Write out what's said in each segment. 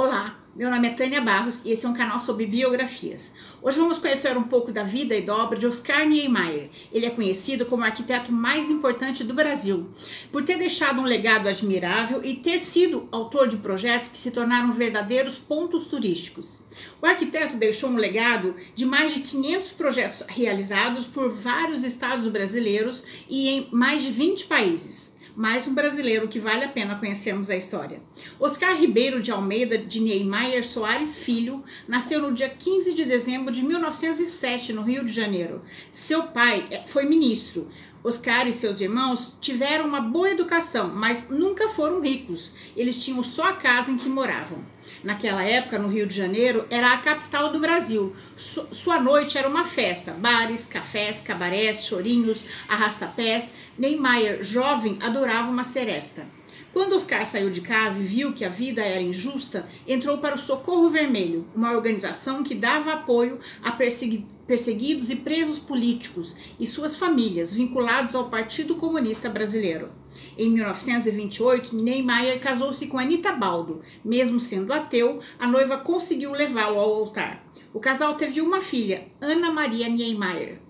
Olá, meu nome é Tânia Barros e esse é um canal sobre biografias. Hoje vamos conhecer um pouco da vida e da obra de Oscar Niemeyer. Ele é conhecido como o arquiteto mais importante do Brasil, por ter deixado um legado admirável e ter sido autor de projetos que se tornaram verdadeiros pontos turísticos. O arquiteto deixou um legado de mais de 500 projetos realizados por vários estados brasileiros e em mais de 20 países mais um brasileiro que vale a pena conhecermos a história. Oscar Ribeiro de Almeida de Niemeyer Soares Filho nasceu no dia 15 de dezembro de 1907 no Rio de Janeiro. Seu pai eh, foi ministro, Oscar e seus irmãos tiveram uma boa educação, mas nunca foram ricos. Eles tinham só a casa em que moravam. Naquela época, no Rio de Janeiro, era a capital do Brasil. Sua noite era uma festa: bares, cafés, cabarés, chorinhos, arrastapés. Neymar, jovem, adorava uma seresta. Quando Oscar saiu de casa e viu que a vida era injusta, entrou para o Socorro Vermelho, uma organização que dava apoio a perseguidos e presos políticos e suas famílias vinculados ao Partido Comunista Brasileiro. Em 1928, Neymar casou-se com Anita Baldo. Mesmo sendo ateu, a noiva conseguiu levá-lo ao altar. O casal teve uma filha, Ana Maria Niemeyer.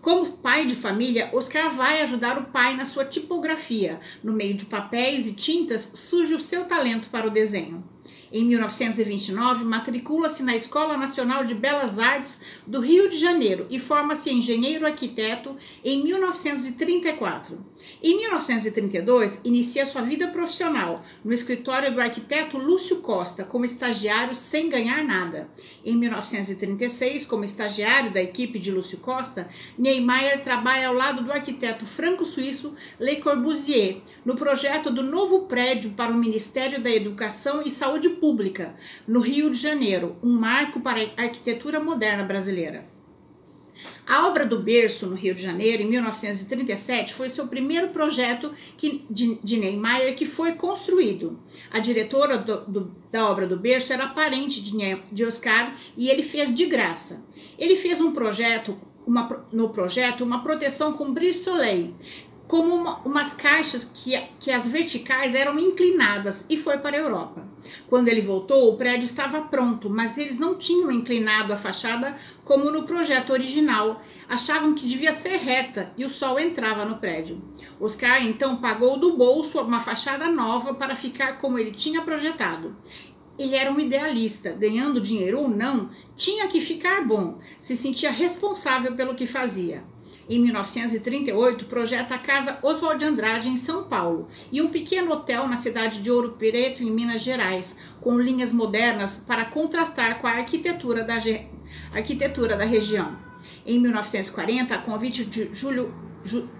Como pai de família, Oscar vai ajudar o pai na sua tipografia. No meio de papéis e tintas surge o seu talento para o desenho. Em 1929, matricula-se na Escola Nacional de Belas Artes do Rio de Janeiro e forma-se engenheiro arquiteto em 1934. Em 1932, inicia sua vida profissional no escritório do arquiteto Lúcio Costa como estagiário sem ganhar nada. Em 1936, como estagiário da equipe de Lúcio Costa, Niemeyer trabalha ao lado do arquiteto franco-suíço Le Corbusier no projeto do novo prédio para o Ministério da Educação e Saúde Pública, no Rio de Janeiro, um marco para a arquitetura moderna brasileira. A obra do berço, no Rio de Janeiro, em 1937, foi seu primeiro projeto que, de, de Neymar que foi construído. A diretora do, do, da obra do berço era parente de, de Oscar e ele fez de graça. Ele fez um projeto uma, no projeto uma proteção com brise soleil, como uma, umas caixas que, que as verticais eram inclinadas e foi para a Europa. Quando ele voltou, o prédio estava pronto, mas eles não tinham inclinado a fachada como no projeto original. Achavam que devia ser reta e o sol entrava no prédio. Oscar então pagou do bolso uma fachada nova para ficar como ele tinha projetado. Ele era um idealista, ganhando dinheiro ou não, tinha que ficar bom, se sentia responsável pelo que fazia. Em 1938, projeta a Casa Oswald de Andrade em São Paulo e um pequeno hotel na cidade de Ouro Preto, em Minas Gerais, com linhas modernas para contrastar com a arquitetura da, arquitetura da região. Em 1940, a convite de Júlio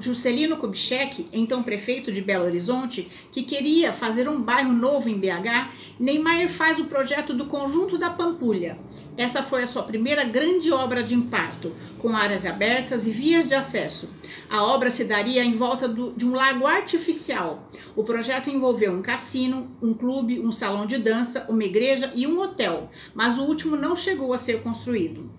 Juscelino Kubitschek, então prefeito de Belo Horizonte, que queria fazer um bairro novo em BH, Neymar faz o projeto do Conjunto da Pampulha. Essa foi a sua primeira grande obra de impacto, com áreas abertas e vias de acesso. A obra se daria em volta do, de um lago artificial. O projeto envolveu um cassino, um clube, um salão de dança, uma igreja e um hotel, mas o último não chegou a ser construído.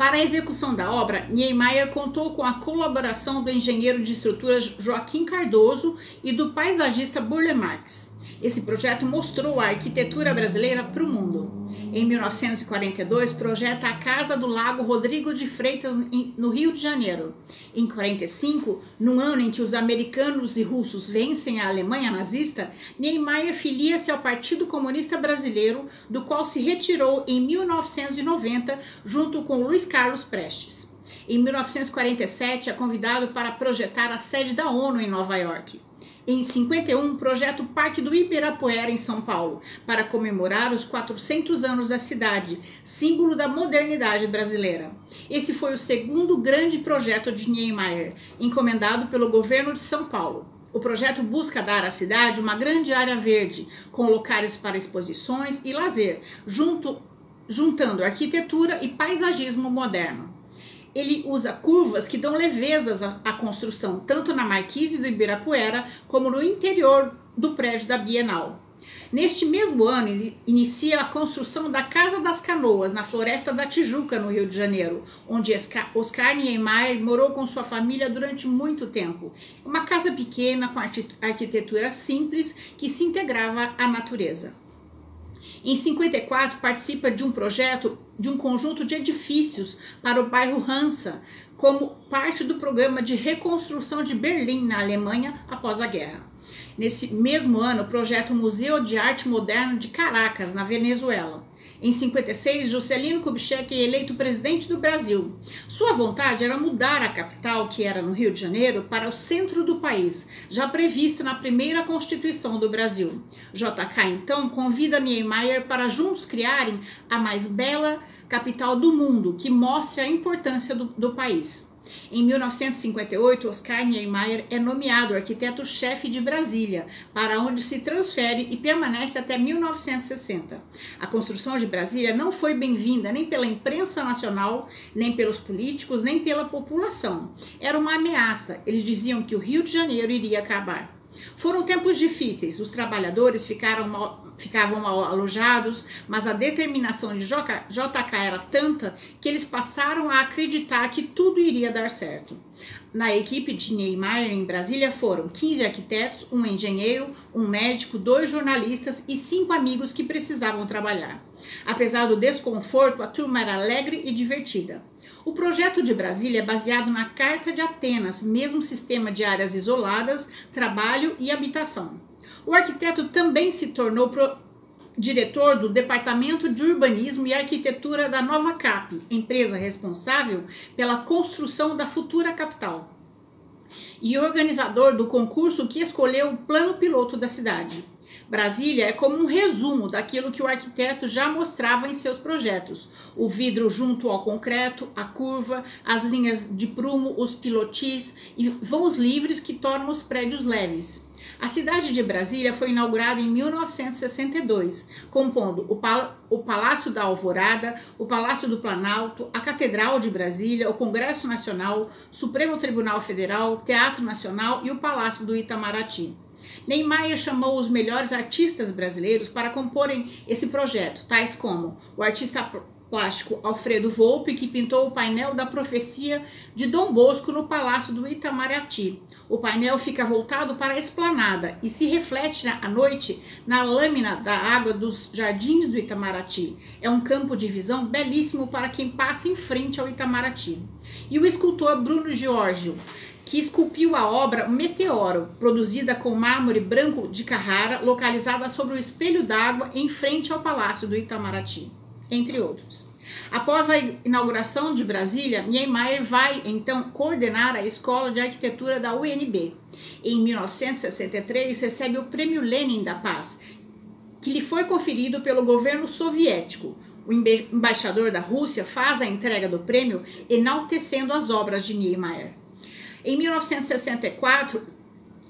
Para a execução da obra, Niemeyer contou com a colaboração do engenheiro de estruturas Joaquim Cardoso e do paisagista Burle Marx. Esse projeto mostrou a arquitetura brasileira para o mundo. Em 1942, projeta a Casa do Lago Rodrigo de Freitas, no Rio de Janeiro. Em 45, no ano em que os americanos e russos vencem a Alemanha nazista, Niemeyer filia-se ao Partido Comunista Brasileiro, do qual se retirou em 1990, junto com Luiz Carlos Prestes. Em 1947, é convidado para projetar a sede da ONU em Nova York em 51, projeta o Parque do Ibirapuera, em São Paulo, para comemorar os 400 anos da cidade, símbolo da modernidade brasileira. Esse foi o segundo grande projeto de Niemeyer, encomendado pelo governo de São Paulo. O projeto busca dar à cidade uma grande área verde, com locais para exposições e lazer, junto, juntando arquitetura e paisagismo moderno ele usa curvas que dão levezas à, à, construção, tanto na marquise do Ibirapuera como no interior do prédio da Bienal. Neste mesmo ano, ele inicia a construção da Casa das Canoas, na Floresta da Tijuca, no Rio de Janeiro, onde Oscar Niemeyer morou com sua família durante muito tempo. Uma casa pequena, com arquitetura simples, que se integrava à natureza. Em 54, participa de um projeto de um conjunto de edifícios para o bairro Hansa, como parte do programa de reconstrução de Berlim, na Alemanha, após a guerra. Nesse mesmo ano, projeta o Museu de Arte Moderna de Caracas, na Venezuela. Em 56, Juscelino Kubitschek é eleito presidente do Brasil. Sua vontade era mudar a capital, que era no Rio de Janeiro, para o centro do país, já prevista na primeira Constituição do Brasil. JK então convida Niemeyer para juntos criarem a mais bela capital do mundo, que mostre a importância do, do país. Em 1958, Oscar Niemeyer é nomeado arquiteto-chefe de Brasília, para onde se transfere e permanece até 1960. A construção de Brasília não foi bem-vinda nem pela imprensa nacional, nem pelos políticos, nem pela população. Era uma ameaça. Eles diziam que o Rio de Janeiro iria acabar. Foram tempos difíceis, os trabalhadores ficaram mal, ficavam mal alojados, mas a determinação de JK era tanta que eles passaram a acreditar que tudo iria dar certo. Na equipe de Niemeyer em Brasília foram 15 arquitetos, um engenheiro, um médico, dois jornalistas e cinco amigos que precisavam trabalhar. Apesar do desconforto, a turma era alegre e divertida. O projeto de Brasília é baseado na Carta de Atenas, mesmo sistema de áreas isoladas, trabalho e habitação. O arquiteto também se tornou. Diretor do Departamento de Urbanismo e Arquitetura da Nova Cap, empresa responsável pela construção da futura capital, e organizador do concurso que escolheu o plano piloto da cidade. Brasília é como um resumo daquilo que o arquiteto já mostrava em seus projetos: o vidro junto ao concreto, a curva, as linhas de prumo, os pilotis e vãos livres que tornam os prédios leves. A cidade de Brasília foi inaugurada em 1962, compondo o, Pal o Palácio da Alvorada, o Palácio do Planalto, a Catedral de Brasília, o Congresso Nacional, Supremo Tribunal Federal, Teatro Nacional e o Palácio do Itamaraty. Neymar chamou os melhores artistas brasileiros para comporem esse projeto, tais como o artista plástico Alfredo Volpe, que pintou o painel da profecia de Dom Bosco no Palácio do Itamaraty. O painel fica voltado para a esplanada e se reflete à noite na lâmina da água dos jardins do Itamaraty. É um campo de visão belíssimo para quem passa em frente ao Itamaraty. E o escultor Bruno Giorgio, que esculpiu a obra Meteoro, produzida com mármore branco de Carrara, localizada sobre o espelho d'água em frente ao Palácio do Itamaraty entre outros. Após a inauguração de Brasília, Niemeyer vai então coordenar a Escola de Arquitetura da UNB. Em 1963, recebe o Prêmio Lenin da Paz, que lhe foi conferido pelo governo soviético. O embaixador da Rússia faz a entrega do prêmio enaltecendo as obras de Niemeyer. Em 1964,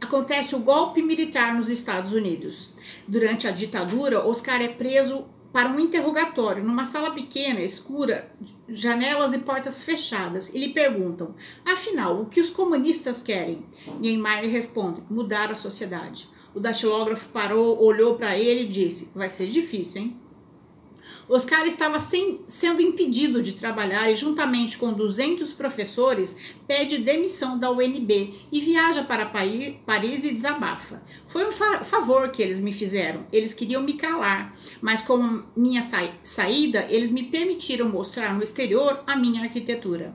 acontece o golpe militar nos Estados Unidos. Durante a ditadura, Oscar é preso para um interrogatório numa sala pequena, escura, janelas e portas fechadas, e lhe perguntam: afinal, o que os comunistas querem? Niemeyer responde: mudar a sociedade. O datilógrafo parou, olhou para ele e disse: vai ser difícil, hein? Oscar estava sem, sendo impedido de trabalhar e, juntamente com 200 professores, pede demissão da UNB e viaja para Paris e desabafa. Foi um fa favor que eles me fizeram. Eles queriam me calar, mas com minha sa saída, eles me permitiram mostrar no exterior a minha arquitetura.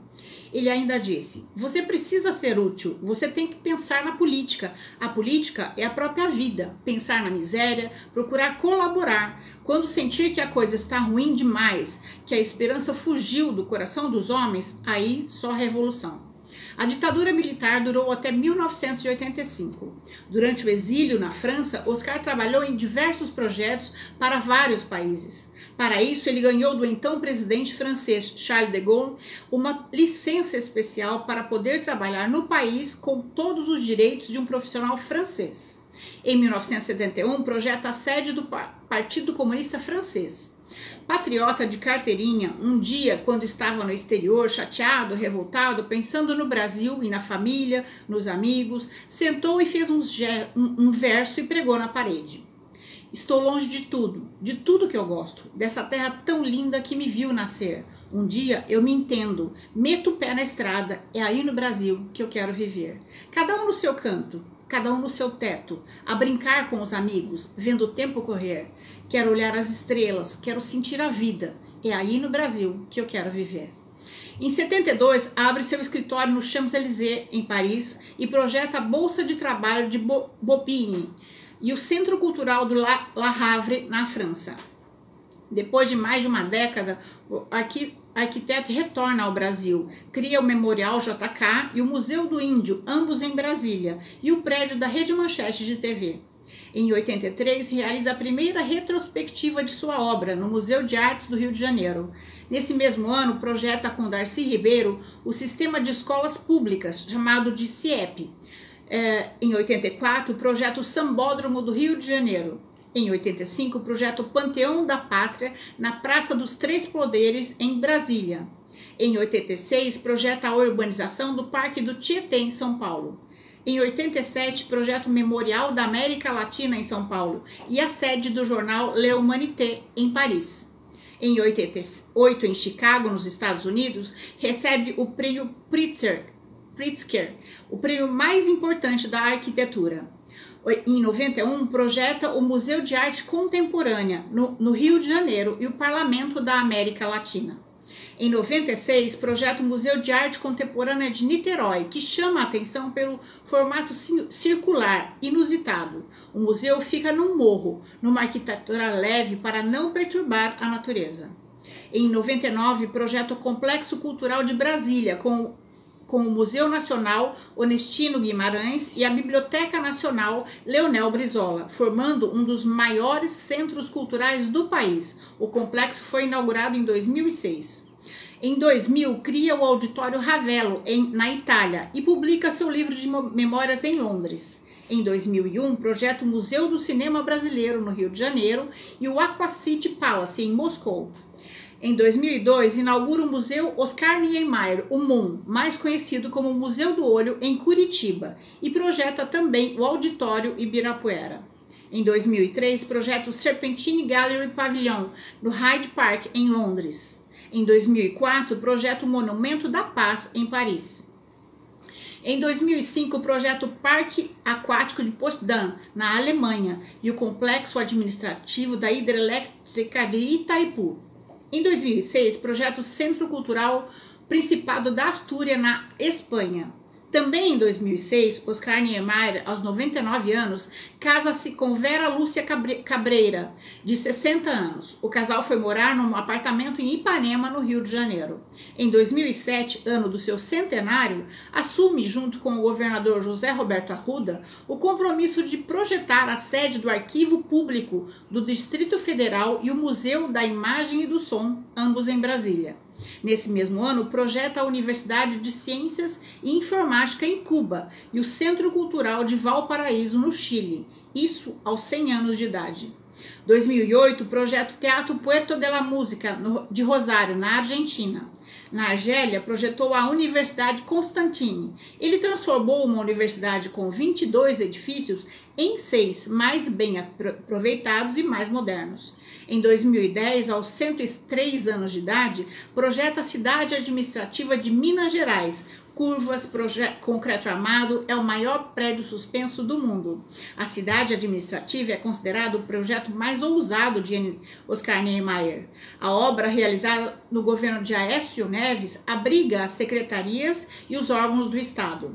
Ele ainda disse: Você precisa ser útil, você tem que pensar na política. A política é a própria vida. Pensar na miséria, procurar colaborar. Quando sentir que a coisa está ruim demais, que a esperança fugiu do coração dos homens, aí só revolução. A ditadura militar durou até 1985. Durante o exílio na França, Oscar trabalhou em diversos projetos para vários países. Para isso, ele ganhou do então presidente francês Charles de Gaulle uma licença especial para poder trabalhar no país com todos os direitos de um profissional francês. Em 1971, projeta a sede do Partido Comunista Francês. Patriota de carteirinha, um dia, quando estava no exterior, chateado, revoltado, pensando no Brasil e na família, nos amigos, sentou e fez um, um verso e pregou na parede. Estou longe de tudo, de tudo que eu gosto, dessa terra tão linda que me viu nascer. Um dia eu me entendo, meto o pé na estrada, é aí no Brasil que eu quero viver. Cada um no seu canto, cada um no seu teto, a brincar com os amigos, vendo o tempo correr. Quero olhar as estrelas, quero sentir a vida. É aí no Brasil que eu quero viver. Em 72, abre seu escritório no Champs-Élysées, em Paris, e projeta a Bolsa de Trabalho de Bobigny e o Centro Cultural do La, Havre, na França. Depois de mais de uma década, o arquiteto retorna ao Brasil, cria o Memorial JK e o Museu do Índio, ambos em Brasília, e o prédio da Rede Manchete de TV. Em 83, realiza a primeira retrospectiva de sua obra no Museu de Artes do Rio de Janeiro. Nesse mesmo ano, projeta com Darcy Ribeiro o sistema de escolas públicas, chamado de CIEP. É, em 84, projeta o Sambódromo do Rio de Janeiro. Em 85, projeta o Panteão da Pátria na Praça dos Três Poderes, em Brasília. Em 86, projeta a urbanização do Parque do Tietê, em São Paulo. Em 87, projeta o Memorial da América Latina, em São Paulo, e a sede do jornal Le Humanité, em Paris. Em 88, em Chicago, nos Estados Unidos, recebe o prêmio Pritzker, Pritzker o prêmio mais importante da arquitetura. Em 91, projeta o Museu de Arte Contemporânea, no, no Rio de Janeiro, e o Parlamento da América Latina. Em 96, projeta o Museu de Arte Contemporânea de Niterói, que chama a atenção pelo formato circular, inusitado. O museu fica num morro, numa arquitetura leve para não perturbar a natureza. Em 99, projeta o Complexo Cultural de Brasília, com com o Museu Nacional Onestino Guimarães e a Biblioteca Nacional Leonel Brizola, formando um dos maiores centros culturais do país. O complexo foi inaugurado em 2006. Em 2000, cria o Auditório Ravello, em, na Itália, e publica seu livro de memórias em Londres. Em 2001, projeta o Museu do Cinema Brasileiro, no Rio de Janeiro, e o Aqua City Palace, em Moscou. Em 2002, inaugura o Museu Oscar Niemeyer, o MUN, mais conhecido como Museu do Olho, em Curitiba, e projeta também o Auditório Ibirapuera. Em 2003, projeta o Serpentine Gallery Pavilion, no Hyde Park, em Londres. Em 2004, projeta o Monumento da Paz em Paris. Em 2005, o projeto Parque Aquático de Potsdam, na Alemanha, e o complexo administrativo da hidrelétrica de Itaipu. Em 2006, projeto Centro Cultural Principado da Astúria, na Espanha. Também em 2006, Oscar Niemeyer, aos 99 anos, casa-se com Vera Lúcia Cabreira, de 60 anos. O casal foi morar num apartamento em Ipanema, no Rio de Janeiro. Em 2007, ano do seu centenário, assume, junto com o governador José Roberto Arruda, o compromisso de projetar a sede do Arquivo Público do Distrito Federal e o Museu da Imagem e do Som, ambos em Brasília. Nesse mesmo ano, projeta a Universidade de Ciências e Informática em Cuba e o Centro Cultural de Valparaíso, no Chile, isso aos 100 anos de idade. 2008, projeto Teatro Puerto de la Música, de Rosário, na Argentina. Na Argélia, projetou a Universidade Constantine. Ele transformou uma universidade com 22 edifícios em seis mais bem aproveitados e mais modernos. Em 2010, aos 103 anos de idade, projeta a cidade administrativa de Minas Gerais, curvas, concreto armado, é o maior prédio suspenso do mundo. A cidade administrativa é considerado o projeto mais ousado de Oscar Niemeyer. A obra, realizada no governo de Aécio Neves, abriga as secretarias e os órgãos do Estado.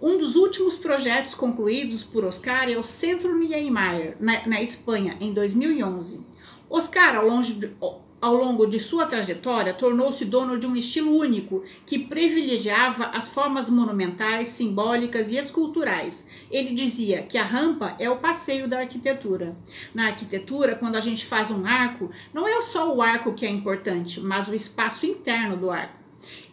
Um dos últimos projetos concluídos por Oscar é o Centro Niemeyer, na, na Espanha, em 2011. Oscar, ao longo de, ao longo de sua trajetória, tornou-se dono de um estilo único que privilegiava as formas monumentais, simbólicas e esculturais. Ele dizia que a rampa é o passeio da arquitetura. Na arquitetura, quando a gente faz um arco, não é só o arco que é importante, mas o espaço interno do arco.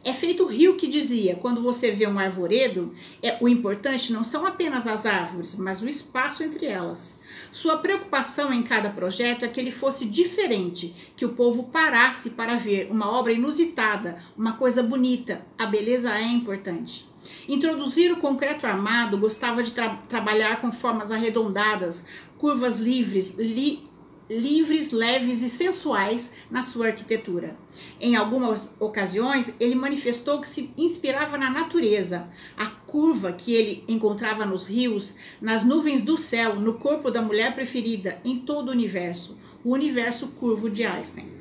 É feito o rio que dizia: quando você vê um arvoredo, é, o importante não são apenas as árvores, mas o espaço entre elas. Sua preocupação em cada projeto é que ele fosse diferente, que o povo parasse para ver uma obra inusitada, uma coisa bonita. A beleza é importante. Introduzir o concreto armado, gostava de tra trabalhar com formas arredondadas, curvas livres, li livres, leves e sensuais na sua arquitetura. Em algumas ocasiões, ele manifestou que se inspirava na natureza, a curva que ele encontrava nos rios, nas nuvens do céu, no corpo da mulher preferida, em todo o universo, o universo curvo de Einstein.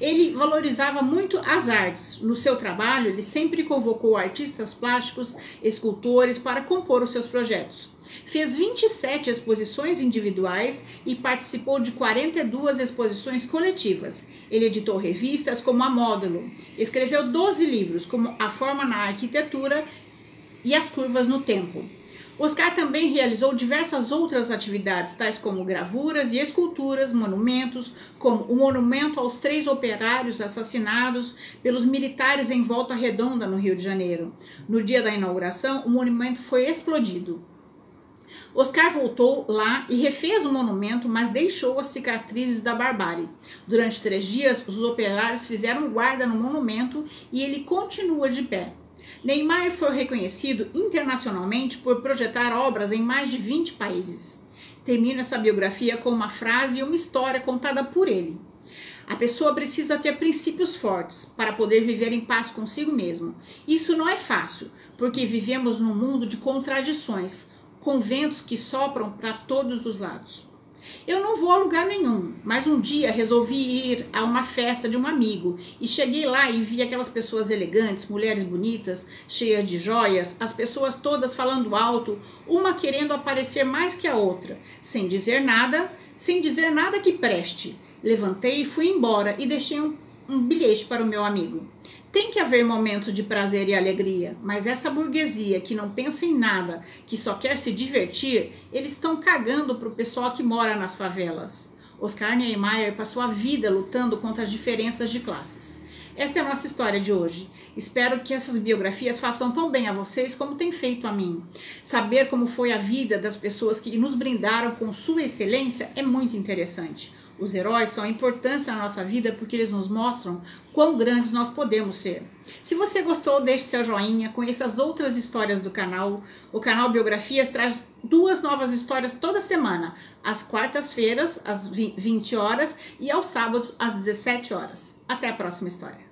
Ele valorizava muito as artes. No seu trabalho, ele sempre convocou artistas plásticos, escultores para compor os seus projetos. Fez 27 exposições individuais e participou de 42 exposições coletivas. Ele editou revistas como a Módulo, escreveu 12 livros como A Forma na Arquitetura e As Curvas no Tempo. Oscar também realizou diversas outras atividades, tais como gravuras e esculturas, monumentos, como o monumento aos três operários assassinados pelos militares em Volta Redonda, no Rio de Janeiro. No dia da inauguração, o monumento foi explodido. Oscar voltou lá e refez o monumento, mas deixou as cicatrizes da barbárie. Durante três dias, os operários fizeram guarda no monumento e ele continua de pé. Neymar foi reconhecido internacionalmente por projetar obras em mais de 20 países. Termino essa biografia com uma frase e uma história contada por ele. A pessoa precisa ter princípios fortes para poder viver em paz consigo mesmo. Isso não é fácil, porque vivemos num mundo de contradições, com ventos que sopram para todos os lados. Eu não vou a lugar nenhum, mas um dia resolvi ir a uma festa de um amigo e cheguei lá e vi aquelas pessoas elegantes, mulheres bonitas, cheias de joias, as pessoas todas falando alto, uma querendo aparecer mais que a outra, sem dizer nada, sem dizer nada que preste. Levantei e fui embora e deixei um, um bilhete para o meu amigo. Tem que haver momentos de prazer e alegria, mas essa burguesia que não pensa em nada, que só quer se divertir, eles estão cagando pro pessoal que mora nas favelas. Oscar Niemeyer passou a vida lutando contra as diferenças de classes. Essa é a nossa história de hoje. Espero que essas biografias façam tão bem a vocês como tem feito a mim. Saber como foi a vida das pessoas que nos brindaram com sua excelência é muito interessante. Os heróis são a importância na nossa vida porque eles nos mostram quão grandes nós podemos ser. Se você gostou, deixe seu joinha, conheça as outras histórias do canal. O canal Biografias traz duas novas histórias toda semana, às quartas-feiras, às 20 horas, e aos sábados, às 17 horas. Até a próxima história.